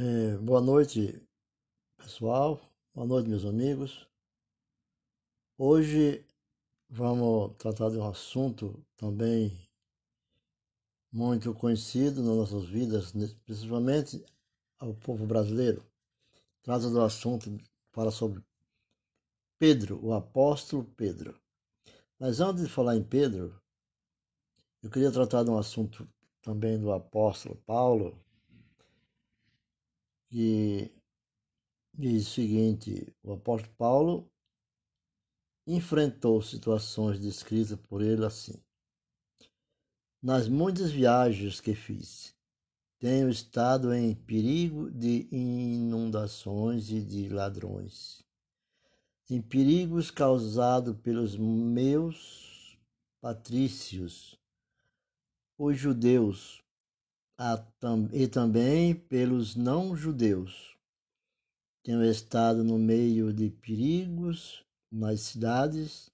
É, boa noite, pessoal. Boa noite, meus amigos. Hoje vamos tratar de um assunto também muito conhecido nas nossas vidas, principalmente ao povo brasileiro. Trata do assunto, fala sobre Pedro, o apóstolo Pedro. Mas antes de falar em Pedro, eu queria tratar de um assunto também do apóstolo Paulo, que diz o seguinte: o apóstolo Paulo enfrentou situações descritas por ele assim. Nas muitas viagens que fiz, tenho estado em perigo de inundações e de ladrões, em perigos causados pelos meus patrícios, os judeus, e também pelos não-judeus. Tenho estado no meio de perigos nas cidades,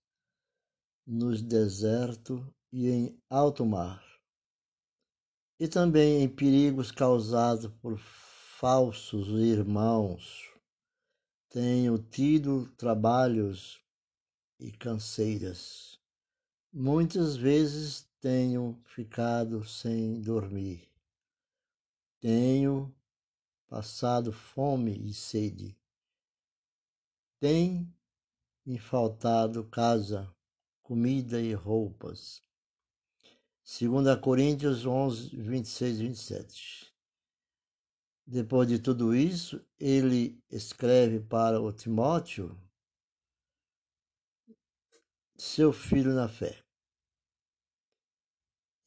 nos desertos e em alto mar, e também em perigos causados por falsos irmãos. Tenho tido trabalhos e canseiras. Muitas vezes tenho ficado sem dormir. Tenho passado fome e sede. Tem me faltado casa, comida e roupas. 2 Coríntios 11, 26 e 27. Depois de tudo isso, ele escreve para o Timóteo, seu filho na fé,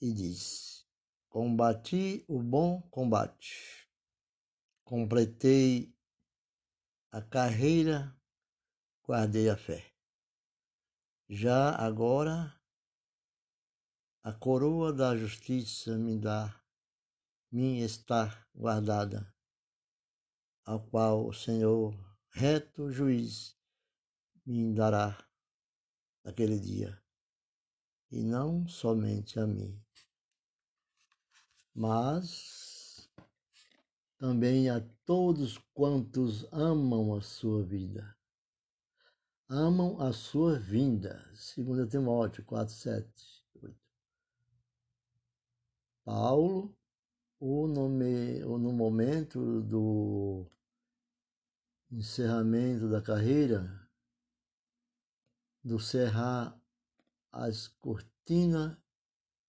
e diz: Combati o bom combate, completei a carreira, guardei a fé. Já agora a coroa da justiça me dá, me está guardada, ao qual o Senhor, reto juiz, me dará naquele dia, e não somente a mim, mas também a todos quantos amam a sua vida. Amam a sua vinda. 2 Timóteo 4, 7, 8. Paulo, ou no, no momento do encerramento da carreira, do cerrar as cortinas,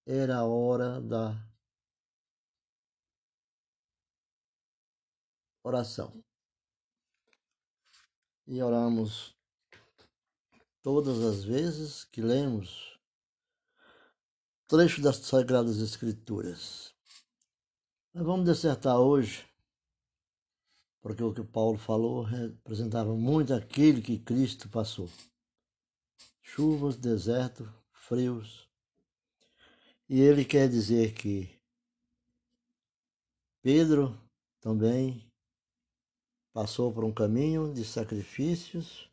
era a hora da oração. E oramos todas as vezes que lemos trecho das Sagradas Escrituras. Mas vamos dissertar hoje, porque o que Paulo falou representava muito aquilo que Cristo passou. Chuvas, deserto, frios. E ele quer dizer que Pedro também passou por um caminho de sacrifícios.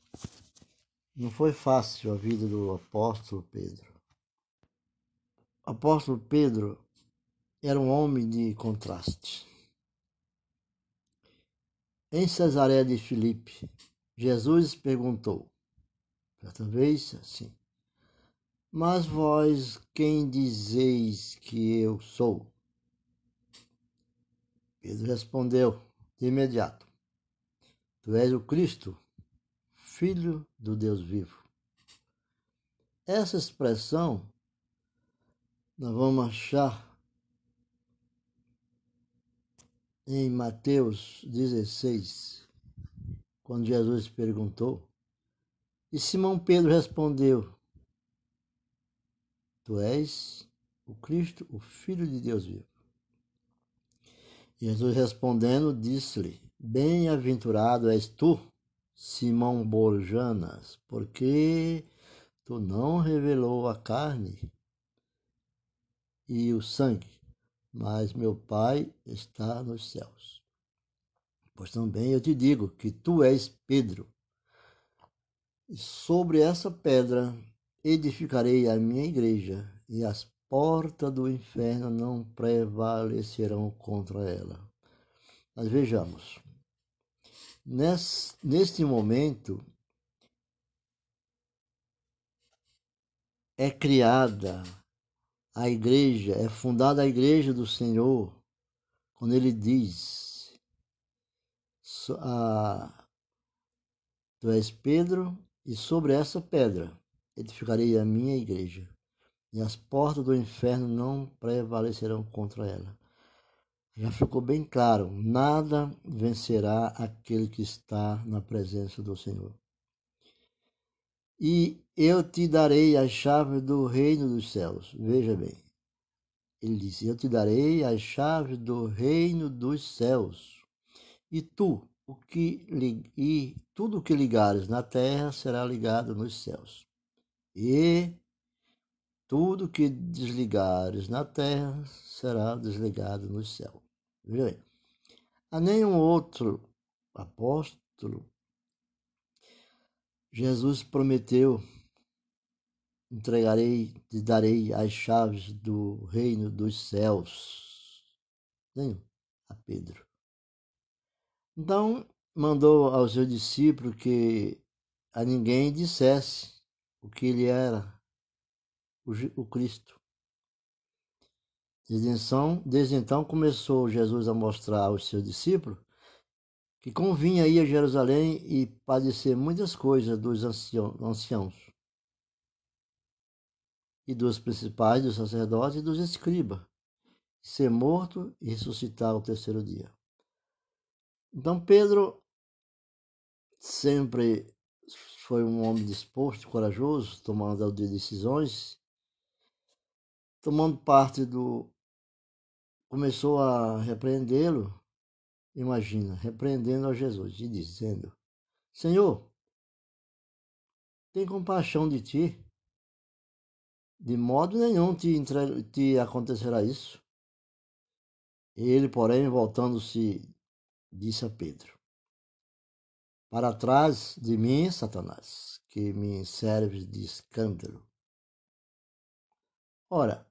Não foi fácil a vida do apóstolo Pedro. O apóstolo Pedro era um homem de contraste. Em Cesareia de Filipe, Jesus perguntou, certa vez assim, mas vós quem dizeis que eu sou? Pedro respondeu de imediato, Tu és o Cristo, Filho do Deus vivo. Essa expressão nós vamos achar em Mateus 16, quando Jesus perguntou, e Simão Pedro respondeu: Tu és o Cristo, o Filho de Deus vivo. Jesus respondendo, disse-lhe: Bem-aventurado és tu, Simão Borjanas, porque tu não revelou a carne e o sangue, mas meu Pai está nos céus. Pois também eu te digo que tu és Pedro, e sobre essa pedra edificarei a minha igreja, e as portas do inferno não prevalecerão contra ela. Mas vejamos, neste momento é criada a igreja, é fundada a igreja do Senhor, quando ele diz: Tu és Pedro, e sobre essa pedra edificarei a minha igreja, e as portas do inferno não prevalecerão contra ela. Já ficou bem claro: nada vencerá aquele que está na presença do Senhor. E eu te darei a chave do reino dos céus. Veja bem. Ele disse: Eu te darei a chave do reino dos céus. E tu, o que e tudo o que ligares na terra será ligado nos céus. E tudo que desligares na terra será desligado no céu. Veja. A nenhum outro apóstolo Jesus prometeu: entregarei, te darei as chaves do reino dos céus. Nenhum a Pedro. Então, mandou aos seus discípulos que a ninguém dissesse o que ele era, o, Cristo. Então, desde então começou Jesus a mostrar aos seus discípulos que convinha ir a Jerusalém e padecer muitas coisas dos anciãos e dos principais, dos sacerdotes e dos escribas, ser morto e ressuscitar ao terceiro dia. Então Pedro sempre foi um homem disposto, corajoso, tomando decisões, tomando parte do. Começou a repreendê-lo, imagina, repreendendo a Jesus e dizendo: Senhor, tem compaixão de ti. De modo nenhum te, entre... te acontecerá isso. Ele, porém, voltando-se disse a Pedro: Para trás de mim, Satanás, que me serves de escândalo. Ora,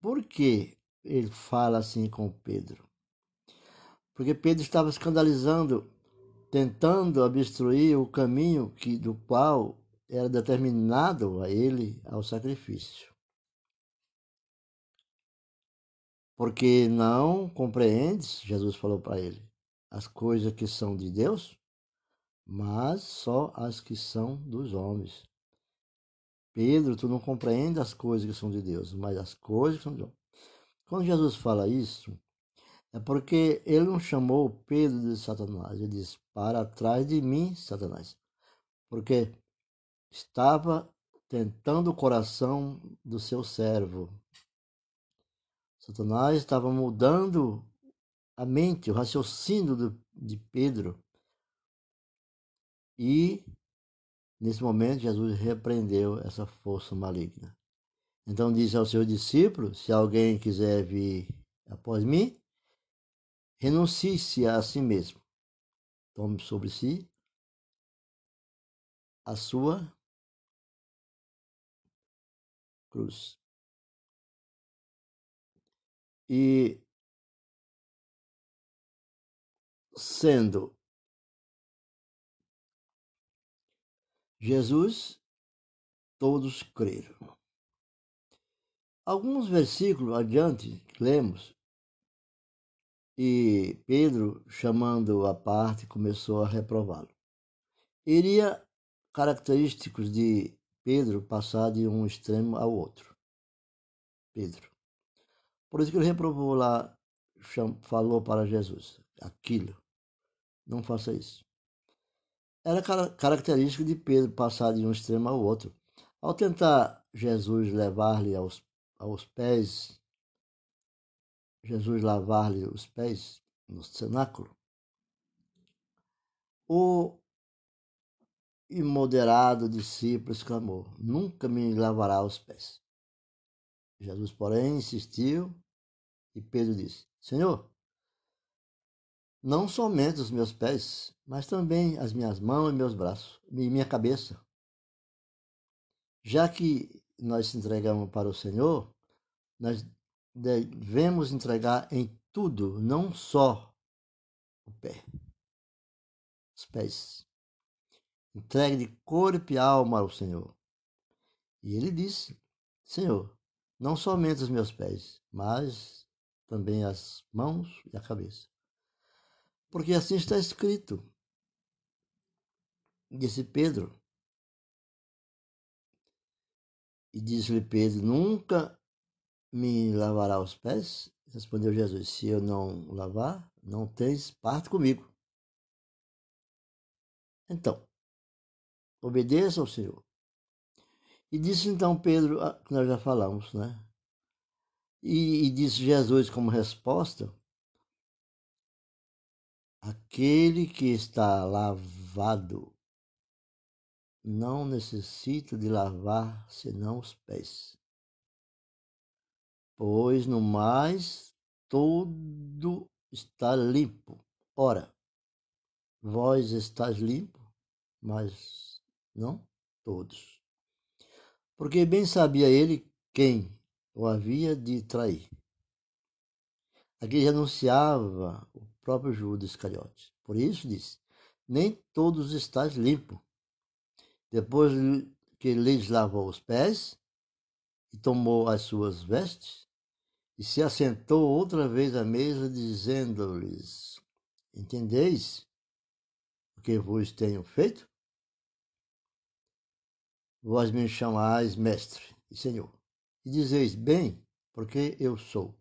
por que ele fala assim com Pedro? Porque Pedro estava escandalizando, tentando obstruir o caminho que, do qual era determinado a ele ao sacrifício. porque não compreendes, Jesus falou para ele, as coisas que são de Deus, mas só as que são dos homens. Pedro, tu não compreendes as coisas que são de Deus, mas as coisas que são de homens. Quando Jesus fala isso, é porque ele não chamou Pedro de Satanás, ele diz: Para trás de mim, Satanás. Porque estava tentando o coração do seu servo, Satanás estava mudando a mente, o raciocínio de Pedro. E, nesse momento, Jesus repreendeu essa força maligna. Então disse aos seus discípulos: Se alguém quiser vir após mim, renuncie-se a si mesmo. Tome sobre si a sua cruz. E sendo Jesus, todos creram. Alguns versículos adiante, lemos, e Pedro, chamando a parte, começou a reprová-lo. Iria característicos de Pedro passar de um extremo ao outro. Pedro. Por isso que ele reprovou lá, falou para Jesus aquilo. Não faça isso. Era característico de Pedro passar de um extremo ao outro. Ao tentar Jesus levar-lhe aos, aos pés, Jesus lavar-lhe os pés no cenáculo, o imoderado discípulo exclamou: Nunca me lavará os pés. Jesus, porém, insistiu e Pedro disse: Senhor, não somente os meus pés, mas também as minhas mãos e meus braços, e minha cabeça. Já que nós entregamos para o Senhor, nós devemos entregar em tudo, não só o pé, os pés. Entregue de corpo e alma ao Senhor. E ele disse: Senhor, não somente os meus pés, mas também as mãos e a cabeça. Porque assim está escrito. Disse Pedro. E disse-lhe Pedro: Nunca me lavará os pés? Respondeu Jesus: Se eu não lavar, não tens parte comigo. Então, obedeça ao Senhor. E disse então Pedro, ah, que nós já falamos, né? E, e disse Jesus como resposta: Aquele que está lavado não necessita de lavar senão os pés, pois no mais todo está limpo. Ora, vós estáis limpo, mas não todos. Porque bem sabia ele quem o havia de trair. Aqui já anunciava o próprio Judas Iscariote. Por isso disse: Nem todos estáis limpo. Depois que lhes lavou os pés e tomou as suas vestes, e se assentou outra vez à mesa, dizendo-lhes: Entendeis o que vos tenho feito? Vós me chamais mestre e senhor e dizeis bem, porque eu sou.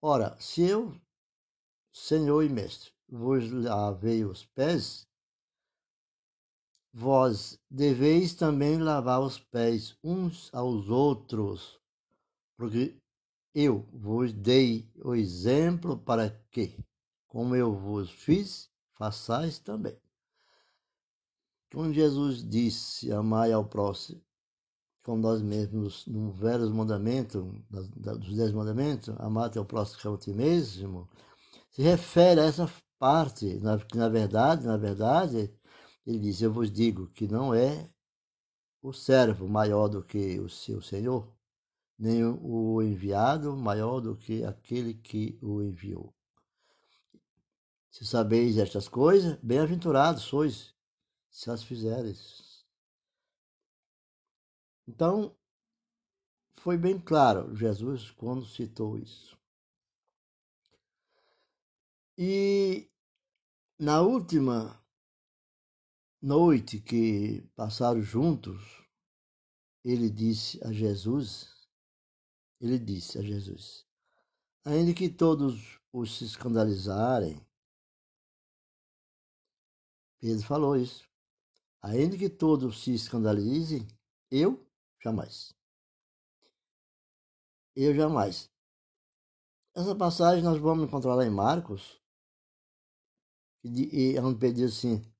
Ora, se eu, Senhor e Mestre, vos lavei os pés, vós deveis também lavar os pés uns aos outros, porque eu vos dei o exemplo para que, como eu vos fiz, façais também. Quando Jesus disse: Amai ao próximo como nós mesmos no velho mandamento, dos dez mandamentos, amar teu próximo como a ti mesmo, se refere a essa parte, que na verdade, na verdade, ele diz, eu vos digo que não é o servo maior do que o seu senhor, nem o enviado maior do que aquele que o enviou. Se sabeis estas coisas, bem-aventurados sois, se as fizeres. Então, foi bem claro Jesus quando citou isso. E na última noite que passaram juntos, ele disse a Jesus, ele disse a Jesus, ainda que todos os se escandalizarem, Pedro falou isso, ainda que todos se escandalizem, eu Jamais. Eu jamais. Essa passagem nós vamos encontrar lá em Marcos, e, e onde Pedro diz assim,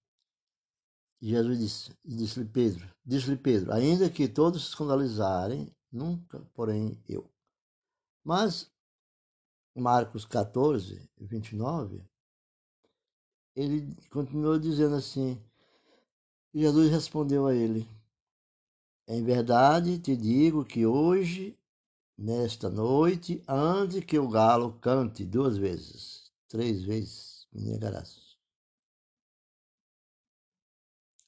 Jesus disse, disse-lhe Pedro, disse-lhe Pedro, ainda que todos se escandalizarem, nunca, porém, eu. Mas, Marcos 14, 29, ele continuou dizendo assim, Jesus respondeu a ele, em verdade te digo que hoje, nesta noite, antes que o galo cante duas vezes, três vezes, me negarás.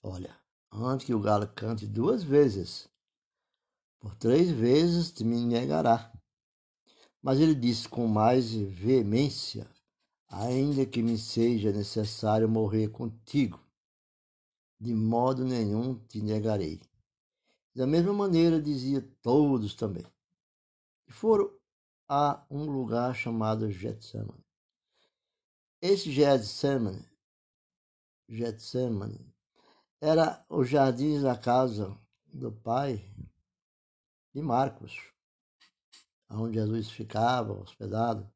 Olha, antes que o galo cante duas vezes, por três vezes te me negará. Mas ele disse com mais veemência: ainda que me seja necessário morrer contigo, de modo nenhum te negarei. Da mesma maneira dizia todos também. E foram a um lugar chamado Getsemane. Esse Getsemane, Getsemane era o jardim da casa do pai de Marcos, onde Jesus ficava hospedado.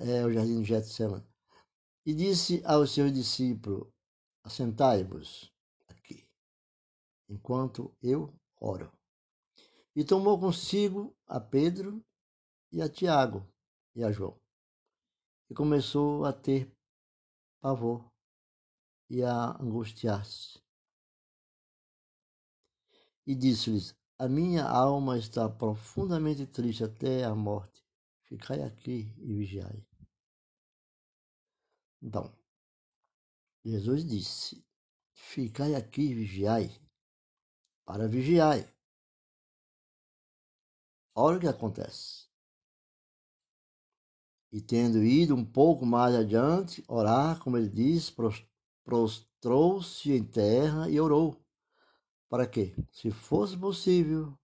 É o jardim de Getsemane. E disse aos seus discípulos: Assentai-vos enquanto eu oro. E tomou consigo a Pedro e a Tiago e a João. E começou a ter pavor e a angustiar-se. E disse-lhes: A minha alma está profundamente triste até a morte. ficai aqui e vigiai. Então, Jesus disse: Ficai aqui e vigiai, para vigiai. Olha o que acontece. E tendo ido um pouco mais adiante, orar, como ele diz, prostrou-se em terra e orou. Para que, se fosse possível,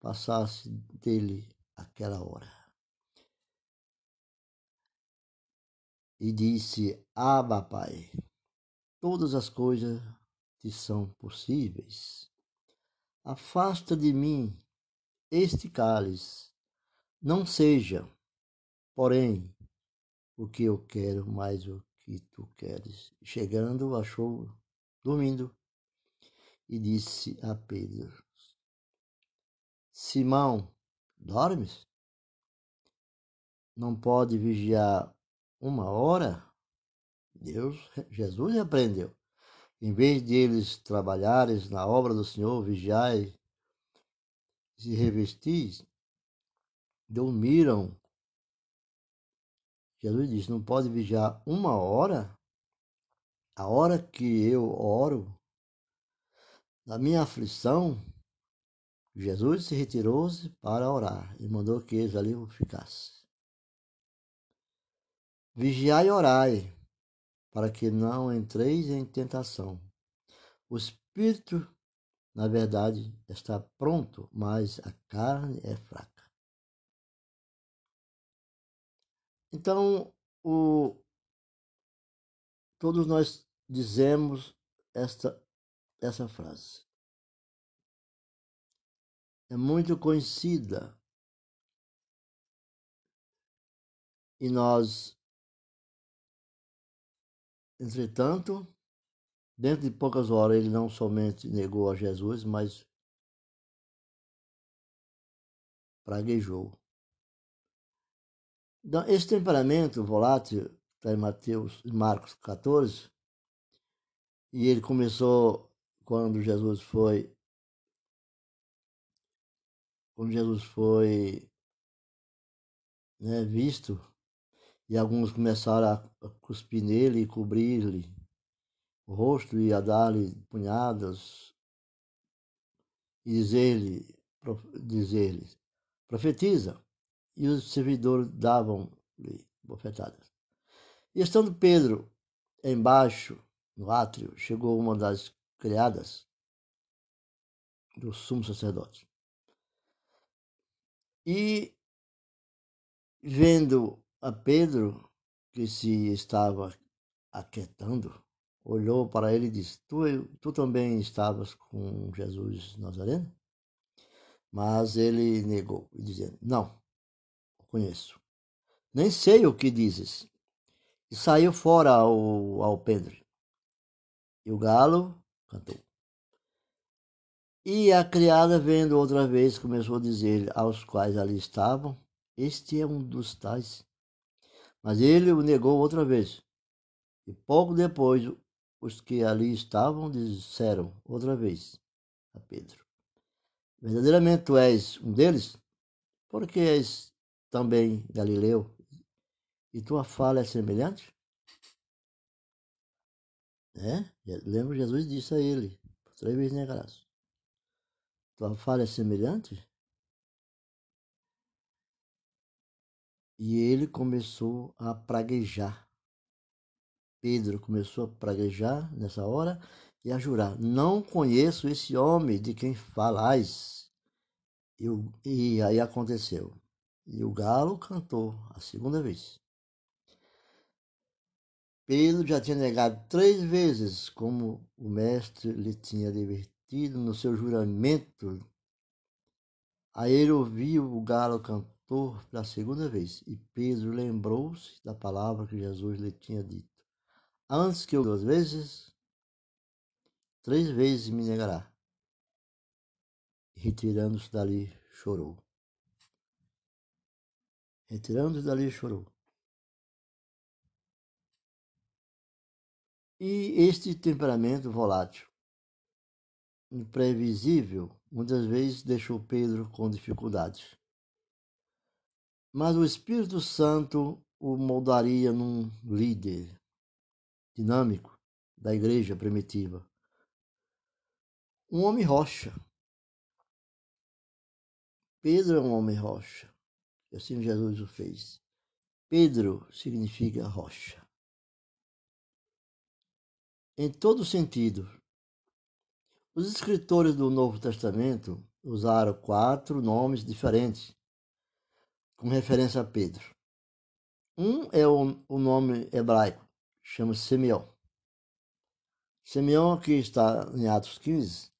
passasse dele aquela hora. E disse: Abba, Pai, todas as coisas te são possíveis. Afasta de mim este cálice, não seja, porém, o que eu quero, mas o que tu queres. Chegando, achou dormindo e disse a Pedro: Simão, dormes? Não pode vigiar uma hora? Deus, Jesus repreendeu. Em vez de eles trabalhares na obra do Senhor, vigiai, se revestis, dormiram. Jesus disse: Não pode vigiar uma hora? A hora que eu oro, na minha aflição, Jesus se retirou-se para orar e mandou que eles ali ficassem. Vigiai e orai, para que não entreis em tentação. O espírito, na verdade, está pronto, mas a carne é fraca. Então, o, todos nós dizemos esta, essa frase. É muito conhecida e nós Entretanto, dentro de poucas horas, ele não somente negou a Jesus, mas praguejou. Então, esse temperamento volátil está em Mateus, Marcos 14, e ele começou quando Jesus foi quando Jesus foi né, visto e alguns começaram a cuspir nele e cobrir-lhe o rosto e a dar-lhe punhadas e dizer-lhe, dizer-lhe, profetiza. E os servidores davam-lhe bofetadas. E estando Pedro embaixo, no átrio, chegou uma das criadas do sumo sacerdote. E, vendo a Pedro, que se estava aquietando, olhou para ele e disse: Tu, tu também estavas com Jesus Nazareno? Mas ele negou, dizendo: Não, conheço. Nem sei o que dizes. E saiu fora ao, Pedro. E o galo cantou. E a criada, vendo outra vez, começou a dizer aos quais ali estavam: Este é um dos tais mas ele o negou outra vez. E pouco depois, os que ali estavam disseram outra vez a Pedro: Verdadeiramente tu és um deles? Porque és também Galileu e tua fala é semelhante? É? Lembra Jesus disse a ele: três vezes negarás. Tua fala é semelhante? E ele começou a praguejar. Pedro começou a praguejar nessa hora e a jurar: Não conheço esse homem de quem falais. E, e aí aconteceu. E o galo cantou a segunda vez. Pedro já tinha negado três vezes, como o mestre lhe tinha divertido no seu juramento. Aí ele ouviu o galo cantar pela segunda vez, e Pedro lembrou-se da palavra que Jesus lhe tinha dito: Antes que eu duas vezes, três vezes me negará. Retirando-se dali, chorou. Retirando-se dali, chorou. E este temperamento volátil, imprevisível, muitas vezes deixou Pedro com dificuldades. mas o Espírito Santo o moldaria num líder dinâmico da igreja primitiva. Um homem rocha. Pedro é um homem rocha. E assim Jesus o fez. Pedro significa rocha. Em todo sentido, os escritores do Novo Testamento usaram quatro nomes diferentes com referência a Pedro. Um é o, o nome hebraico, chama-se Simeão. Simeão, que está em Atos 15,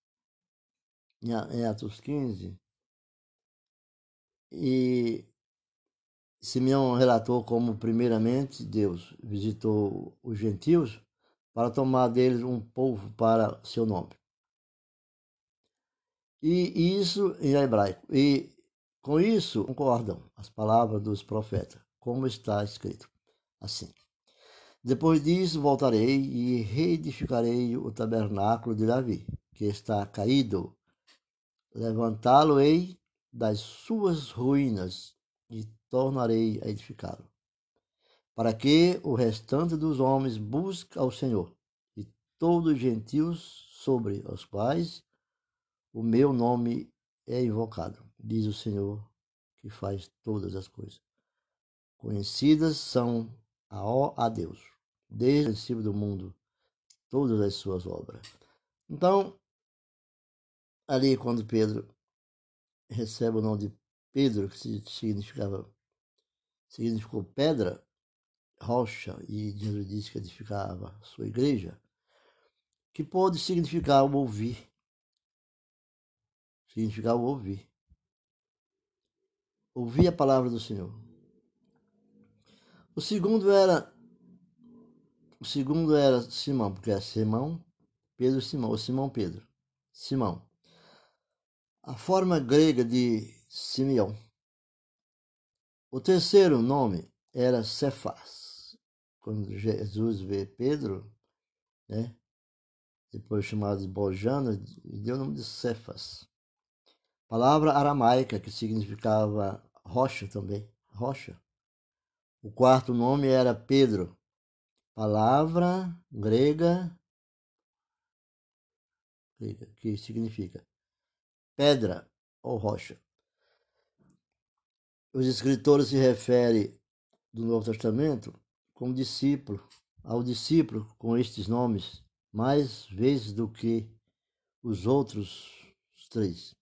em Atos 15, e Simeão relatou como, primeiramente, Deus visitou os gentios para tomar deles um povo para seu nome. E isso em hebraico. E com isso concordam as palavras dos profetas, como está escrito assim. Depois disso voltarei e reedificarei o tabernáculo de Davi, que está caído. Levantá-lo-ei das suas ruínas e tornarei a edificá-lo. Para que o restante dos homens busque ao Senhor e todos os gentios sobre os quais o meu nome é invocado, diz o Senhor que faz todas as coisas. Conhecidas são a, ó, a Deus, desde o princípio do mundo, todas as suas obras. Então, ali quando Pedro recebe o nome de Pedro, que significava, significou pedra, rocha, e Jesus disse que edificava sua igreja, que pode significar o ouvir, significava ouvir. Ouvir a palavra do Senhor. O segundo era o segundo era Simão, porque é Simão, Pedro, Simão, ou Simão Pedro. Simão. A forma grega de Simeão. O terceiro nome era Cefas. Quando Jesus vê Pedro, né? Depois chamado de Bojana, deu o nome de Cefas. Palavra aramaica que significava rocha também, rocha. O quarto nome era Pedro. Palavra grega que significa pedra ou rocha. Os escritores se referem do Novo Testamento como discípulo, ao discípulo com estes nomes, mais vezes do que os outros três.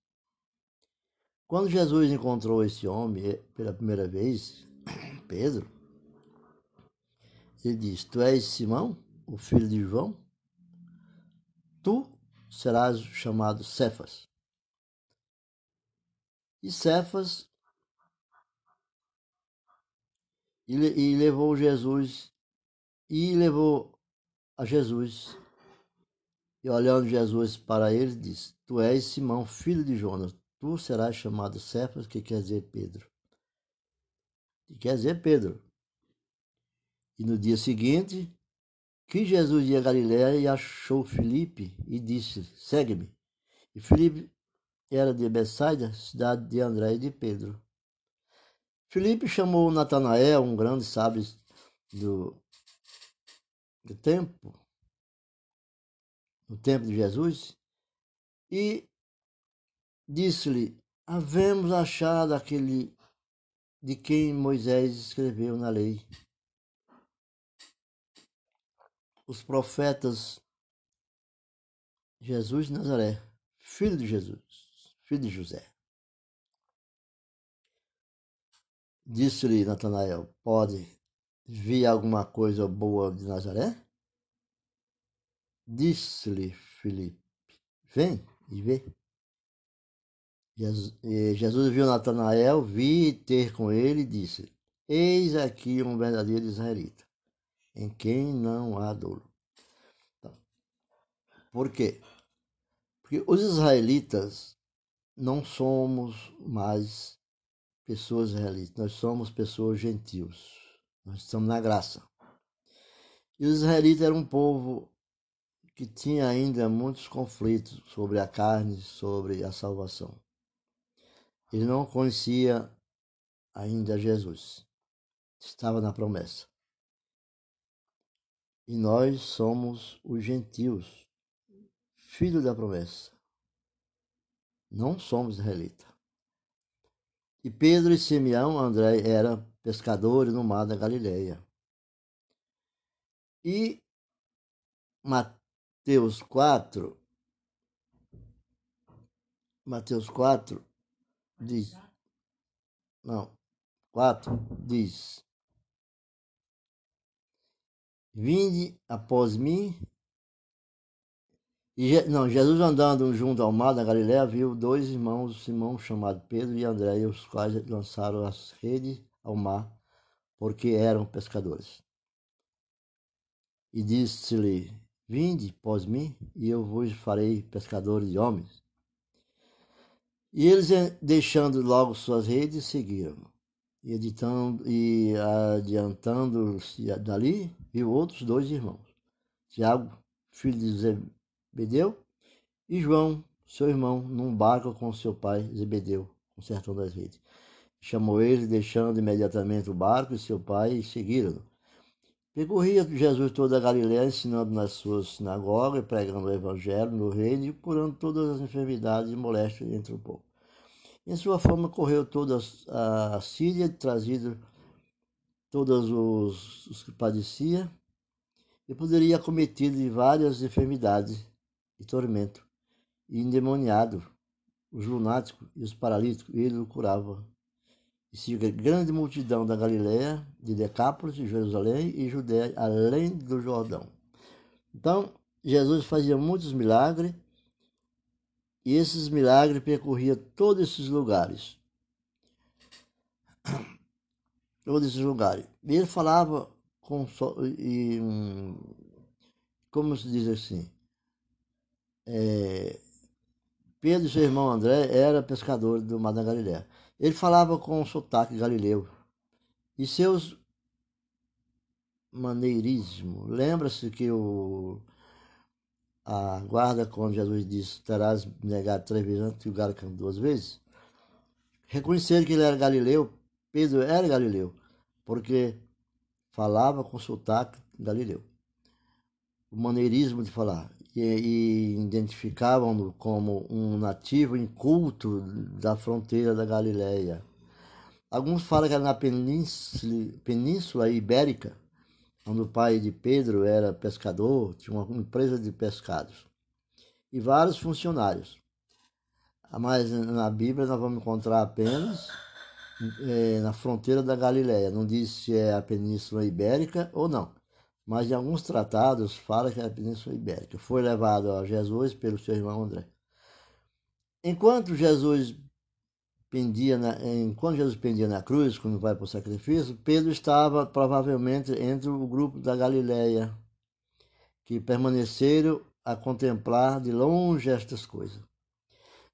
Quando Jesus encontrou esse homem eh, pela primeira vez, Pedro, ele diz: Tu és Simão, o filho de João? Tu serás chamado Cefas. E Cefas e levou Jesus e levou a Jesus e olhando Jesus para ele disse: Tu és Simão, filho de Jonas, tu serás chamado Cefas, que quer dizer Pedro. Que quer dizer Pedro. E no dia seguinte, que Jesus ia a Galiléia e achou Filipe e disse: Segue-me. E Filipe era de Betsaida, cidade de André e de Pedro. Filipe chamou Natanael, um grande sábio do, do tempo, no tempo de Jesus, e Disse-lhe: Havemos achado aquele de quem Moisés escreveu na lei. Os profetas Jesus de Nazaré, filho de Jesus, filho de José. Disse-lhe Natanael: Pode vir alguma coisa boa de Nazaré? Disse-lhe Filipe: Vem e vê. Jesus viu Natanael vir ter com ele e disse: Eis aqui um verdadeiro israelita, em quem não há dolo. Então, por quê? Porque os israelitas não somos mais pessoas israelitas, nós somos pessoas gentios. Nós estamos na graça. E os israelitas eram um povo que tinha ainda muitos conflitos sobre a carne, sobre a salvação. Ele não conhecia ainda Jesus. Estava na promessa. E nós somos os gentios, filhos da promessa. Não somos israelitas. E Pedro e Simeão, André, eram pescadores no mar da Galileia. E Mateus 4, Mateus 4 diz, não, 4 diz, Vinde após mim. E, não, Jesus andando junto ao mar da Galiléia viu dois irmãos, Simão chamado Pedro e André, os quais lançaram as redes ao mar, porque eram pescadores. E disse-lhe: Vinde após mim, e eu vos farei pescadores de homens. E eles, deixando logo suas redes, seguiram. E, editando, e adiantando-se dali, viu outros dois irmãos, Tiago, filho de Zebedeu, e João, seu irmão, num barco com seu pai Zebedeu, consertando as redes. Chamou eles, deixando imediatamente o barco e seu pai, e seguiram-no. Percorria Jesus toda a Galiléia, ensinando nas suas sinagogas, pregando o evangelho no reino e curando todas as enfermidades e moléstias entre o povo. Em sua forma correu toda a Síria, trazido todos os, os que padecia, e poderia cometido de várias enfermidades e tormento, e endemoniado, os lunáticos e os paralíticos, ele o curava. E se grande multidão da Galiléia, de Decápolis, de Jerusalém e Judéia, além do Jordão. Então, Jesus fazia muitos milagres, e esses milagres percorria todos esses lugares. Todos esses lugares. E ele falava com e, como se diz assim, é, Pedro, seu irmão André, era pescador do Mar da Galileia. Ele falava com sotaque galileu. E seus maneirismo. Lembra-se que o a guarda, quando Jesus disse, terás negado três vezes antes e o galo cantou duas vezes, reconheceram que ele era galileu, Pedro era galileu, porque falava com sotaque galileu. O maneirismo de falar. E, e identificavam-no como um nativo inculto da fronteira da Galileia. Alguns falam que era na península, península Ibérica, onde o pai de Pedro era pescador, tinha uma empresa de pescados, e vários funcionários. Mas na Bíblia nós vamos encontrar apenas é, na fronteira da Galiléia. Não diz se é a Península Ibérica ou não. Mas em alguns tratados fala que a Península Ibérica. Foi levado a Jesus pelo seu irmão André. Enquanto Jesus pendia na, enquanto Jesus pendia na cruz, quando vai para o sacrifício, Pedro estava provavelmente entre o grupo da Galileia, que permaneceram a contemplar de longe estas coisas.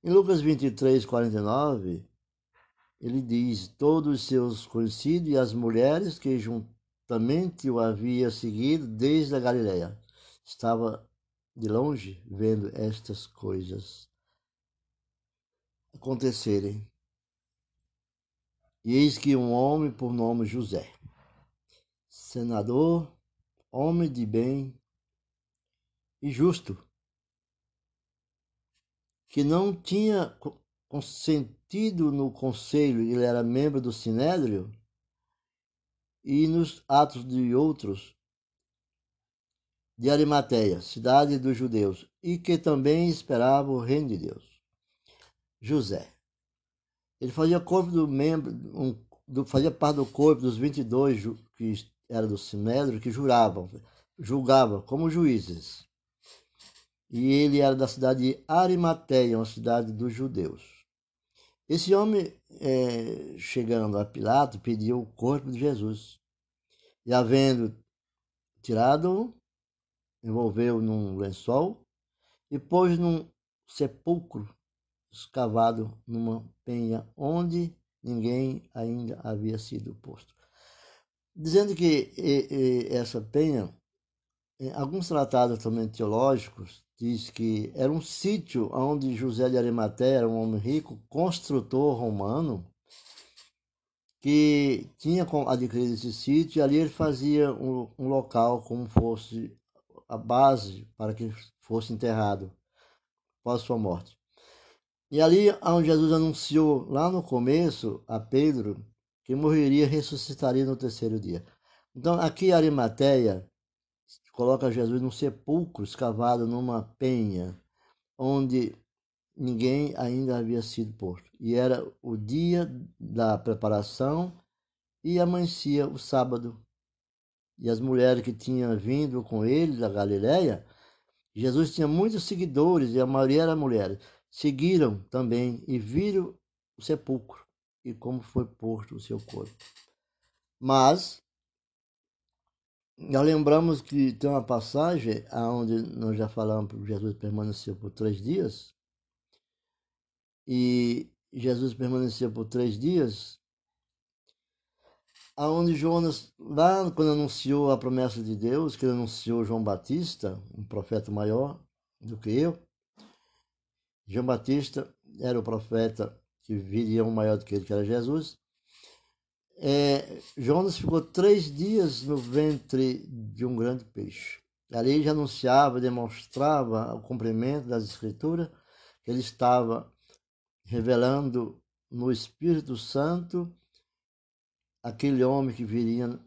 Em Lucas 23, 49, ele diz: Todos os seus conhecidos e as mulheres que juntamente o havia seguido desde a Galileia, estava de longe vendo estas coisas acontecerem. E eis que um homem por nome José, senador, homem de bem e justo, que não tinha consentido no conselho, ele era membro do Sinédrio, e nos atos de outros, de Arimateia, cidade dos judeus, e que também esperava o reino de Deus. José, ele fazia corpo do membro, um, do, fazia parte do corpo dos 22 que era do Sinédrio que juravam, julgavam como juízes. E ele era da cidade de Arimateia, uma cidade dos judeus. Esse homem, é, chegando a Pilato, pediu o corpo de Jesus. E havendo tirado-o, envolveu num lençol e pôs num sepulcro escavado numa penha onde ninguém ainda havia sido posto. Dizendo que e, e, essa penha, alguns tratados também teológicos diz que era um sítio onde José de Arimateia era um homem rico, construtor romano, que tinha adquirido esse sítio e ali ele fazia um, um local como fosse a base para que fosse enterrado após sua morte. E ali onde Jesus anunciou lá no começo a Pedro que morreria e ressuscitaria no terceiro dia. Então aqui Arimateia coloca Jesus num sepulcro escavado numa penha, onde ninguém ainda havia sido posto. E era o dia da preparação e amanhecia o sábado. E as mulheres que tinham vindo com ele da Galiléia, Jesus tinha muitos seguidores e a maioria eram mulheres. Seguiram também e viram o sepulcro e como foi posto o seu corpo. Mas nós lembramos que tem uma passagem onde nós já falamos que Jesus permaneceu por três dias. E Jesus permaneceu por três dias. Aonde Jonas, lá quando anunciou a promessa de Deus, que ele anunciou João Batista, um profeta maior do que eu. João Batista era o profeta que viria um maior do que ele, que era Jesus. É, Jonas ficou três dias no ventre de um grande peixe. Ali já anunciava, demonstrava o cumprimento das Escrituras, que ele estava revelando no Espírito Santo aquele homem que viria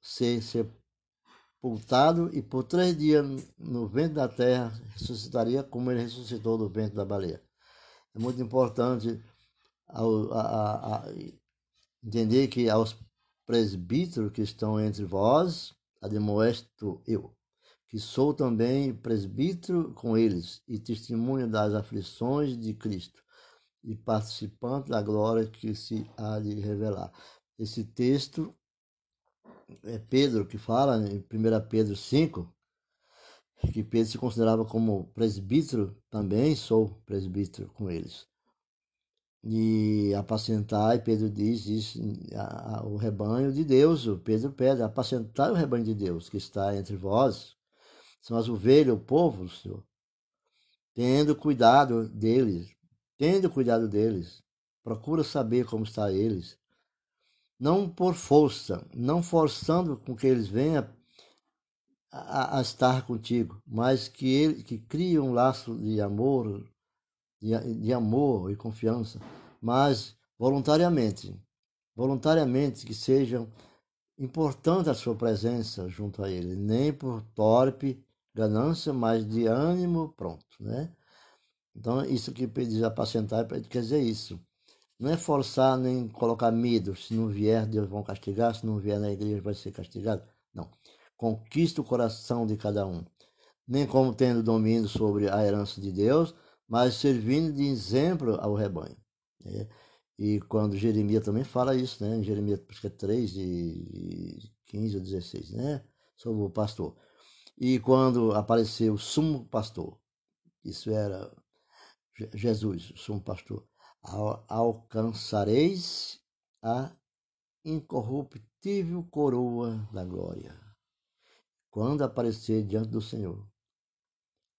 ser sepultado e por três dias no ventre da terra ressuscitaria como ele ressuscitou do ventre da baleia. É muito importante a, a, a, entender que aos presbíteros que estão entre vós, admoesto eu, que sou também presbítero com eles e testemunha das aflições de Cristo e participante da glória que se há de revelar. Esse texto é Pedro que fala em 1 Pedro 5, que Pedro se considerava como presbítero, também sou presbítero com eles e apacentar, e Pedro diz isso, a, a, o rebanho de Deus, o Pedro pede, apacentar o rebanho de Deus que está entre vós, são as ovelhas, o povo, Senhor, tendo cuidado deles, tendo cuidado deles, procura saber como está eles, não por força, não forçando com que eles venham a, a estar contigo, mas que ele que crie um laço de amor, de, de amor e confiança, mas voluntariamente, voluntariamente que sejam importante a sua presença junto a ele, nem por torpe ganância, mas de ânimo pronto, né? Então, isso que diz apacentar quer dizer isso. Não é forçar nem colocar medo. Se não vier, Deus vai castigar. Se não vier na igreja, vai ser castigado. Não. Conquista o coração de cada um. Nem como tendo domínio sobre a herança de Deus, mas servindo de exemplo ao rebanho. Né? E quando Jeremias também fala isso, né? Jeremias acho 3, de 15 ou 16, né? Sobre o pastor. E quando apareceu o sumo pastor, isso era Jesus, o sumo pastor, alcançareis a incorruptível coroa da glória. Quando aparecer diante do Senhor,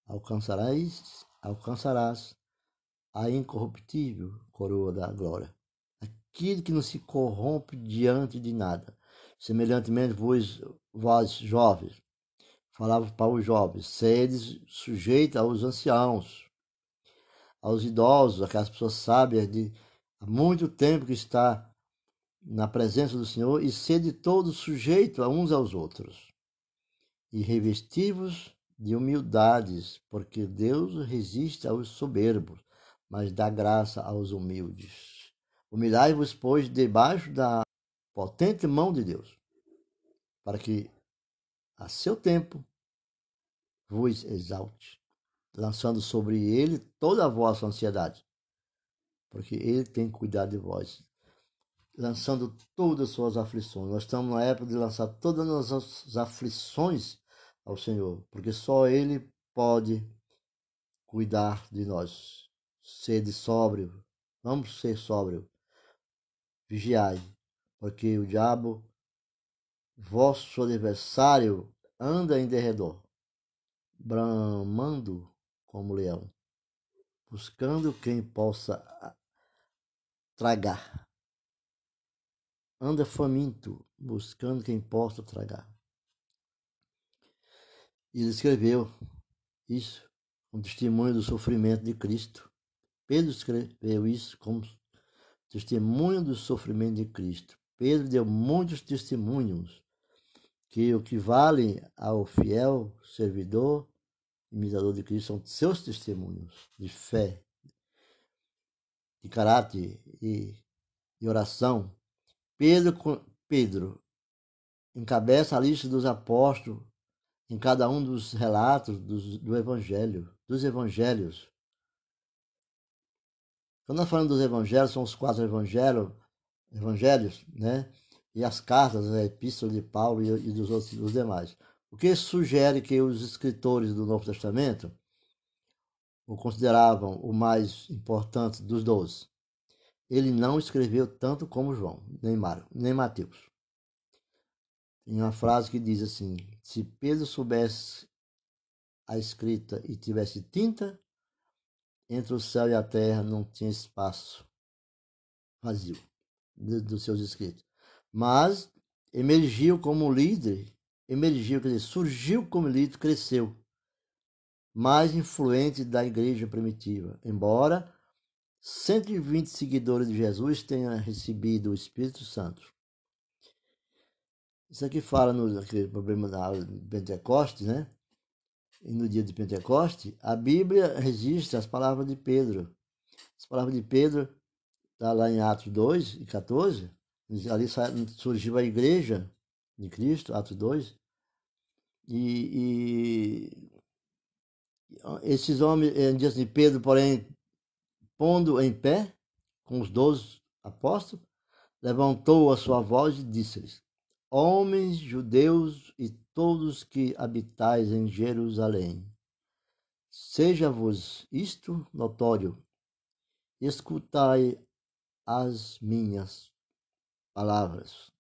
alcançareis alcançarás a incorruptível coroa da glória. Aquilo que não se corrompe diante de nada. Semelhantemente, vós, vós jovens, falava para os jovens, sedes sujeitos aos anciãos, aos idosos, aquelas pessoas sábias de há muito tempo que está na presença do Senhor, e sede todos sujeitos a uns aos outros. E revestivos de humildades, porque Deus resiste aos soberbos, mas dá graça aos humildes. Humilhai-vos, pois, debaixo da potente mão de Deus, para que a seu tempo vos exalte, lançando sobre ele toda a vossa ansiedade, porque ele tem cuidado de vós, lançando todas as suas aflições. Nós estamos na época de lançar todas as nossas aflições ao Senhor, porque só Ele pode cuidar de nós. Sede sóbrio, vamos ser sóbrio, vigiai, porque o diabo, vosso adversário, anda em derredor, bramando como leão, buscando quem possa tragar. anda faminto, buscando quem possa tragar. Ele escreveu isso como testemunho do sofrimento de Cristo. Pedro escreveu isso como testemunho do sofrimento de Cristo. Pedro deu muitos testemunhos que o que vale ao fiel servidor, imitador de Cristo, são seus testemunhos de fé, de caráter e de oração. Pedro, Pedro encabeça a lista dos apóstolos em cada um dos relatos do, do Evangelho, dos Evangelhos. Quando nós falamos dos Evangelhos, são os quatro Evangelhos, evangelhos né? e as cartas, a epístola de Paulo e, e dos outros dos demais. O que sugere que os escritores do Novo Testamento o consideravam o mais importante dos doze. Ele não escreveu tanto como João, nem Marcos, nem Mateus. Tem uma frase que diz assim: se Pedro soubesse a escrita e tivesse tinta, entre o céu e a terra não tinha espaço vazio dos seus escritos. Mas emergiu como líder, emergiu, quer dizer, surgiu como líder, cresceu, mais influente da igreja primitiva. Embora 120 seguidores de Jesus tenham recebido o Espírito Santo. Isso aqui fala no aquele problema da aula de Pentecostes, né? E no dia de Pentecostes, a Bíblia registra as palavras de Pedro. As palavras de Pedro está lá em Atos 2 e 14. Ali surgiu a igreja de Cristo, Atos 2. E, e esses homens, diz assim, Pedro, porém, pondo em pé com os doze apóstolos, levantou a sua voz e disse-lhes: Homens judeus e todos que habitais em Jerusalém, seja-vos isto notório, escutai as minhas palavras.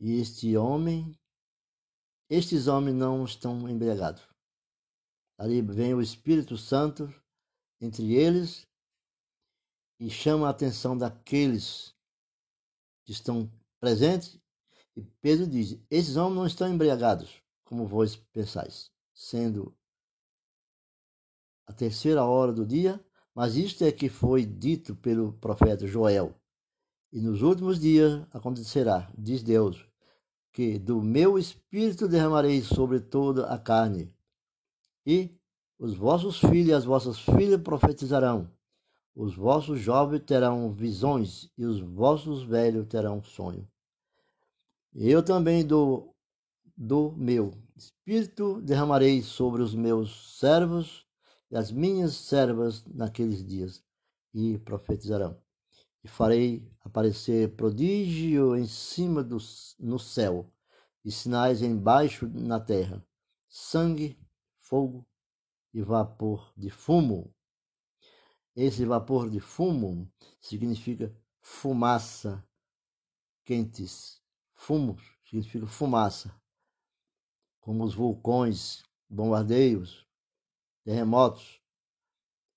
E este homem, estes homens não estão embriagados. Ali vem o Espírito Santo entre eles e chama a atenção daqueles que estão presentes. E Pedro diz: Esses homens não estão embriagados, como vós pensais, sendo a terceira hora do dia, mas isto é que foi dito pelo profeta Joel. E nos últimos dias acontecerá, diz Deus, que do meu espírito derramarei sobre toda a carne, e os vossos filhos e as vossas filhas profetizarão, os vossos jovens terão visões e os vossos velhos terão sonho. Eu também do, do meu espírito derramarei sobre os meus servos e as minhas servas naqueles dias, e profetizarão. E farei aparecer prodígio em cima do, no céu, e sinais embaixo na terra: sangue, fogo e vapor de fumo. Esse vapor de fumo significa fumaça quentes. Fumo significa fumaça, como os vulcões, bombardeios, terremotos.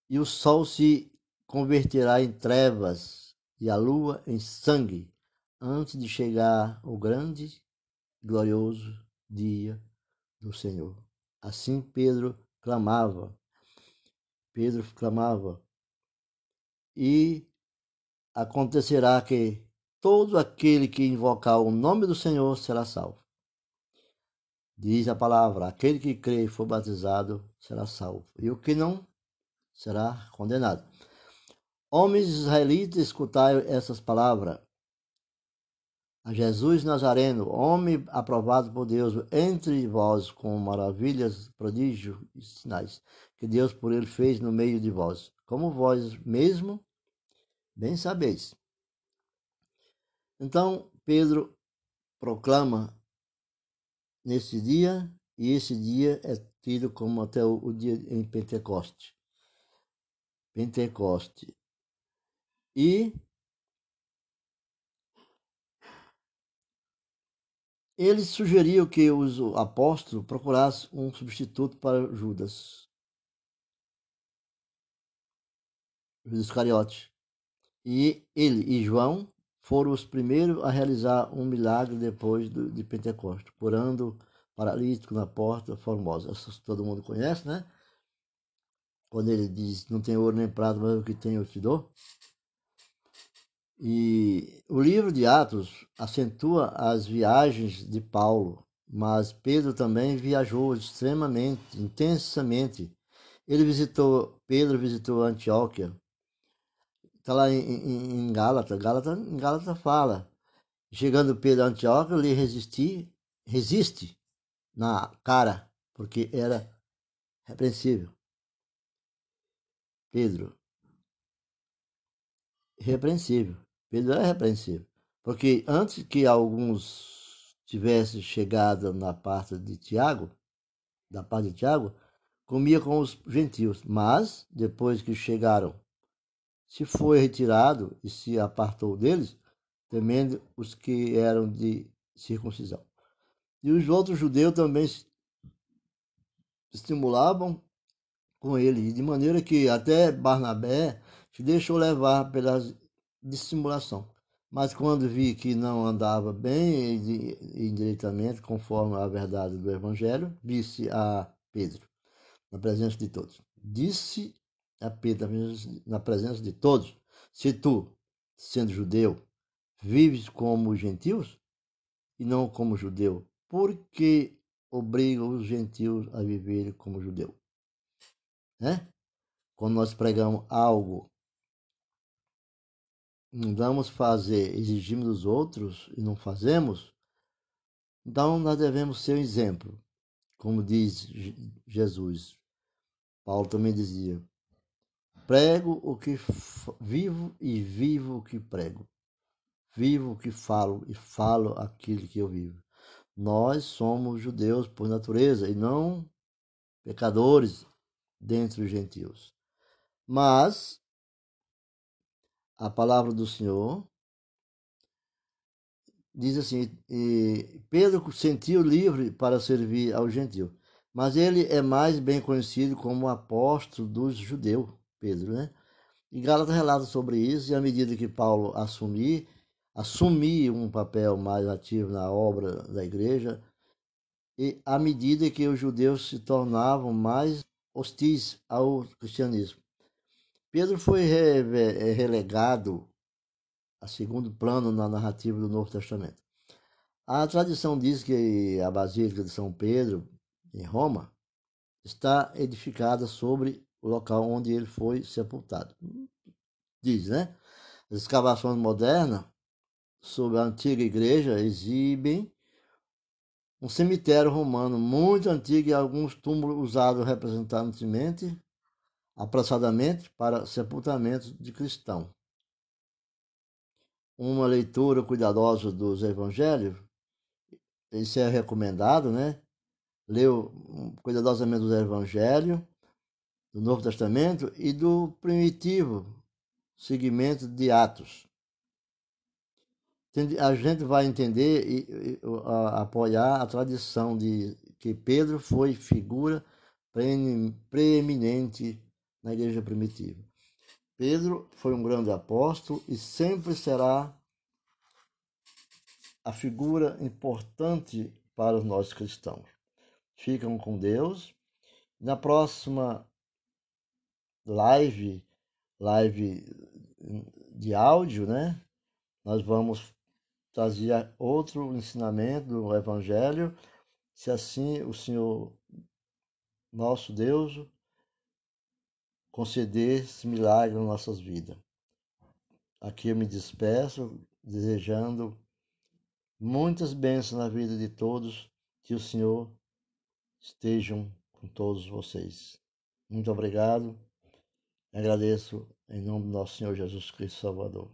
E o sol se converterá em trevas e a lua em sangue, antes de chegar o grande e glorioso dia do Senhor. Assim Pedro clamava. Pedro clamava e acontecerá que todo aquele que invocar o nome do Senhor será salvo. Diz a palavra: aquele que crê e for batizado será salvo, e o que não será condenado. Homens israelitas, escutai essas palavras. A Jesus Nazareno, homem aprovado por Deus entre vós com maravilhas, prodígios e sinais que Deus por ele fez no meio de vós como vós mesmo bem sabeis. Então, Pedro proclama nesse dia, e esse dia é tido como até o, o dia em Pentecoste. Pentecoste. E ele sugeriu que os apóstolos procurassem um substituto para Judas. Judas Iscariote. E ele e João foram os primeiros a realizar um milagre depois do, de Pentecostes, curando paralítico na porta formosa. Isso todo mundo conhece, né? Quando ele diz: Não tem ouro nem prata, mas o que tem eu te dou. E o livro de Atos acentua as viagens de Paulo, mas Pedro também viajou extremamente, intensamente. Ele visitou, Pedro visitou Antioquia, está lá em, em, em Gálata. Gálata. Em Gálata fala. Chegando Pedro a Antioquia, ele resistir, resiste na cara, porque era repreensível. Pedro, repreensível. Pedro era repreensível. Porque antes que alguns tivessem chegado na parte de Tiago, da parte de Tiago, comia com os gentios. Mas, depois que chegaram se foi retirado e se apartou deles, temendo os que eram de circuncisão. E os outros judeus também estimulavam com ele, de maneira que até Barnabé se deixou levar pela dissimulação. Mas quando vi que não andava bem e indiretamente conforme a verdade do Evangelho, disse a Pedro, na presença de todos: Disse na presença de todos: Se tu, sendo judeu, vives como os gentios e não como judeu, por que obriga os gentios a viver como judeu? Né? Quando nós pregamos algo, não vamos fazer, exigimos dos outros e não fazemos, então nós devemos ser um exemplo. Como diz Jesus, Paulo também dizia: Prego o que vivo e vivo o que prego. Vivo o que falo e falo aquilo que eu vivo. Nós somos judeus por natureza e não pecadores dentre os gentios. Mas a palavra do Senhor diz assim: Pedro sentiu livre para servir ao gentio, mas ele é mais bem conhecido como apóstolo dos judeus Pedro, né? E Gálatas relata sobre isso, e à medida que Paulo assumir, assumir um papel mais ativo na obra da igreja, e à medida que os judeus se tornavam mais hostis ao cristianismo. Pedro foi relegado a segundo plano na narrativa do Novo Testamento. A tradição diz que a Basílica de São Pedro, em Roma, está edificada sobre o local onde ele foi sepultado. Diz, né? As escavações modernas sobre a antiga igreja exibem um cemitério romano muito antigo e alguns túmulos usados representativamente, apressadamente, para sepultamento de cristão. Uma leitura cuidadosa dos evangelhos, isso é recomendado, né? Leu cuidadosamente os evangelhos do Novo Testamento e do primitivo segmento de Atos. A gente vai entender e, apoiar a tradição de que Pedro foi figura preeminente na igreja primitiva. Pedro foi um grande apóstolo e sempre será a figura importante para os nossos cristãos. Ficam com Deus. Na próxima live, live de áudio, né? Nós vamos trazer outro ensinamento do Evangelho, se assim o Senhor, nosso Deus, conceder esse milagre nas nossas vidas. Aqui eu me despeço, desejando muitas bênçãos na vida de todos, que o Senhor estejam com todos vocês. Muito obrigado. Agradeço em nome do nosso Senhor Jesus Cristo Salvador.